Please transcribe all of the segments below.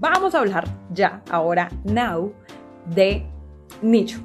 Vamos a hablar ya, ahora, now, de nicho.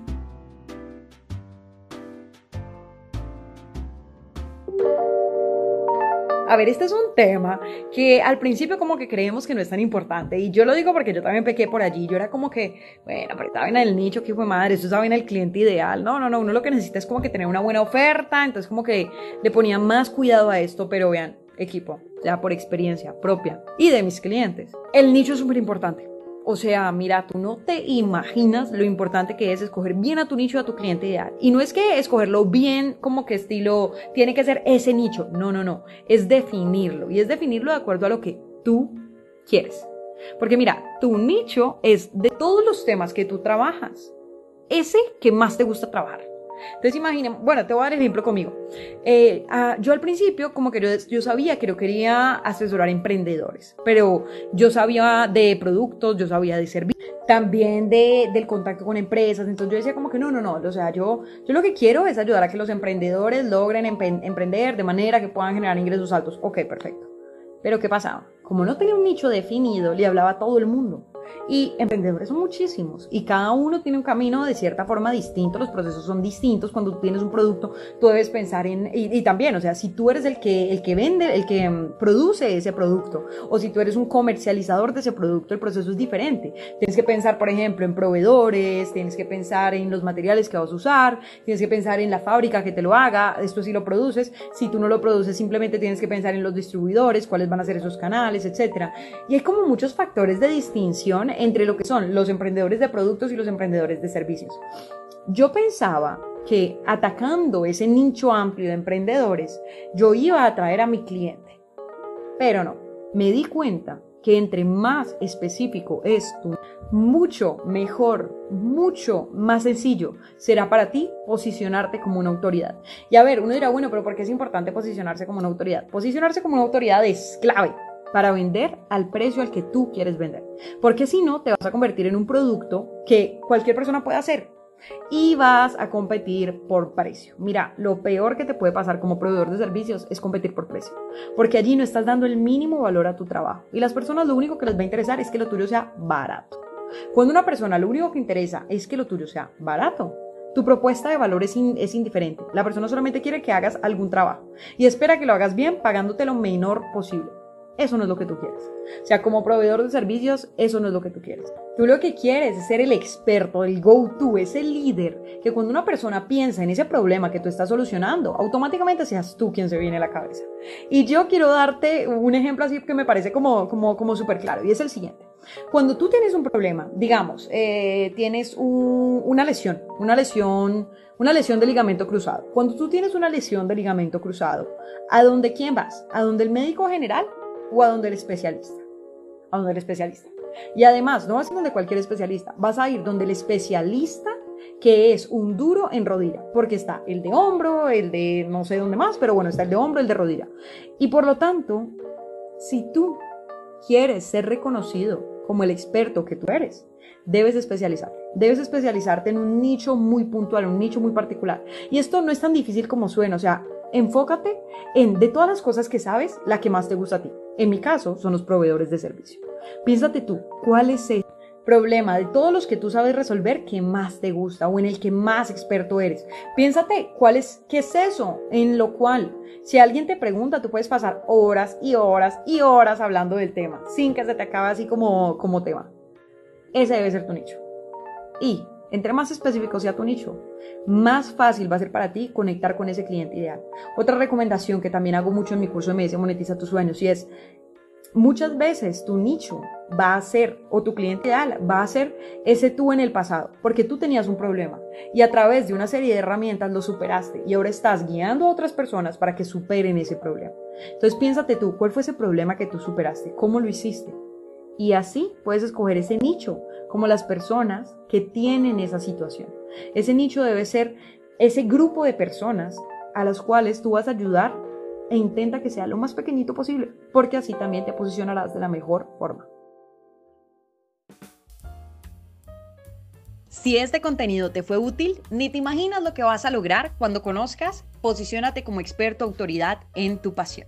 A ver, este es un tema que al principio como que creemos que no es tan importante y yo lo digo porque yo también pequé por allí, yo era como que, bueno, pero estaba en el nicho, que fue madre, esto estaba en el cliente ideal, no, no, no, uno lo que necesita es como que tener una buena oferta, entonces como que le ponía más cuidado a esto, pero vean, equipo, ya por experiencia propia y de mis clientes, el nicho es súper importante. O sea, mira, tú no te imaginas lo importante que es escoger bien a tu nicho, a tu cliente ideal. Y no es que escogerlo bien como que estilo, tiene que ser ese nicho. No, no, no. Es definirlo. Y es definirlo de acuerdo a lo que tú quieres. Porque mira, tu nicho es de todos los temas que tú trabajas. Ese que más te gusta trabajar. Entonces imaginen, bueno, te voy a dar el ejemplo conmigo. Eh, yo al principio como que yo, sabía que yo quería asesorar emprendedores, pero yo sabía de productos, yo sabía de servicios, también de, del contacto con empresas, entonces yo decía como que no, no, no, o sea, yo, yo lo que quiero es ayudar a que los emprendedores logren emprender de manera que puedan generar ingresos altos. Ok, perfecto. Pero ¿qué pasaba? Como no tenía un nicho definido, le hablaba a todo el mundo. Y emprendedores son muchísimos y cada uno tiene un camino de cierta forma distinto, los procesos son distintos. Cuando tú tienes un producto, tú debes pensar en, y, también, o sea, si tú eres el que, el que vende, el que mm, produce ese producto, o si tú eres un comercializador de ese producto, el proceso es diferente. Tienes que pensar, por ejemplo, en proveedores, tienes que pensar en los materiales que vas a usar, tienes que pensar en la fábrica que te lo haga, esto sí lo produces. Si tú no lo produces, simplemente tienes que pensar en los distribuidores, cuáles van a ser esos canales, etcétera. Y hay como muchos factores de distinción entre lo que son los emprendedores de productos y los emprendedores de servicios. Yo pensaba que atacando ese nicho amplio de emprendedores, yo iba a atraer a mi cliente. Pero no, me di cuenta que entre más específico es tu, mucho mejor, mucho más sencillo será para ti posicionarte como una autoridad. Y a ver, uno dirá, bueno, pero ¿por qué es importante posicionarse como una autoridad? Posicionarse como una autoridad es clave para vender al precio al que tú quieres vender. Porque si no, te vas a convertir en un producto que cualquier persona puede hacer y vas a competir por precio. Mira, lo peor que te puede pasar como proveedor de servicios es competir por precio, porque allí no estás dando el mínimo valor a tu trabajo y las personas lo único que les va a interesar es que lo tuyo sea barato. Cuando una persona lo único que interesa es que lo tuyo sea barato, tu propuesta de valor es, es, indiferente. La persona solamente quiere que hagas algún trabajo y espera que lo hagas bien pagándote lo menor posible. Eso no es lo que tú quieres. O sea, como proveedor de servicios, eso no es lo que tú quieres. Tú lo que quieres es ser el experto, el go-to, ese líder, que cuando una persona piensa en ese problema que tú estás solucionando, automáticamente seas tú quien se viene a la cabeza. Y yo quiero darte un ejemplo así que me parece como, como, como súper claro, y es el siguiente. Cuando tú tienes un problema, digamos, eh, tienes una lesión, una lesión, una lesión de ligamento cruzado. Cuando tú tienes una lesión de ligamento cruzado, ¿a dónde quién vas? ¿A dónde el médico general o a donde el especialista. A donde el especialista. Y además, no vas a ir donde cualquier especialista, vas a ir donde el especialista que es un duro en rodilla, porque está el de hombro, el de no sé dónde más, pero bueno, está el de hombro, el de rodilla. Y por lo tanto, si tú quieres ser reconocido como el experto que tú eres, debes especializarte. Debes especializarte en un nicho muy puntual, un nicho muy particular. Y esto no es tan difícil como suena, o sea, enfócate en de todas las cosas que sabes, la que más te gusta a ti. En mi caso, son los proveedores de servicio. Piénsate tú, ¿cuál es el problema de todos los que tú sabes resolver que más te gusta o en el que más experto eres? Piénsate, ¿cuál es, qué es eso en lo cual, si alguien te pregunta, tú puedes pasar horas y horas y horas hablando del tema sin que se te acabe así como, como tema. Ese debe ser tu nicho. Y entre más específico sea tu nicho, más fácil va a ser para ti conectar con ese cliente ideal. Otra recomendación que también hago mucho en mi curso de Media Monetiza tus sueños y es, muchas veces tu nicho va a ser, o tu cliente ideal va a ser ese tú en el pasado, porque tú tenías un problema y a través de una serie de herramientas lo superaste y ahora estás guiando a otras personas para que superen ese problema. Entonces piénsate tú, ¿cuál fue ese problema que tú superaste? ¿Cómo lo hiciste? Y así puedes escoger ese nicho como las personas que tienen esa situación. Ese nicho debe ser ese grupo de personas a las cuales tú vas a ayudar e intenta que sea lo más pequeñito posible, porque así también te posicionarás de la mejor forma. Si este contenido te fue útil, ni te imaginas lo que vas a lograr cuando conozcas Posiciónate como experto autoridad en tu pasión.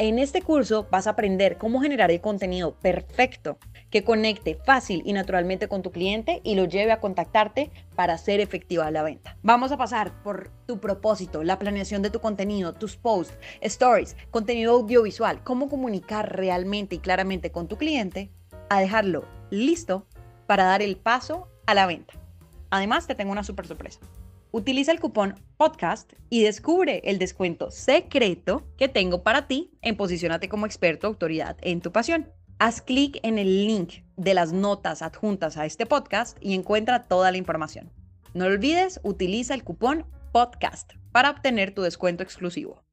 En este curso vas a aprender cómo generar el contenido perfecto que conecte fácil y naturalmente con tu cliente y lo lleve a contactarte para hacer efectiva la venta. Vamos a pasar por tu propósito, la planeación de tu contenido, tus posts, stories, contenido audiovisual, cómo comunicar realmente y claramente con tu cliente, a dejarlo listo para dar el paso a la venta. Además, te tengo una super sorpresa. Utiliza el cupón podcast y descubre el descuento secreto que tengo para ti en Posicionate como experto autoridad en tu pasión. Haz clic en el link de las notas adjuntas a este podcast y encuentra toda la información. No olvides, utiliza el cupón podcast para obtener tu descuento exclusivo.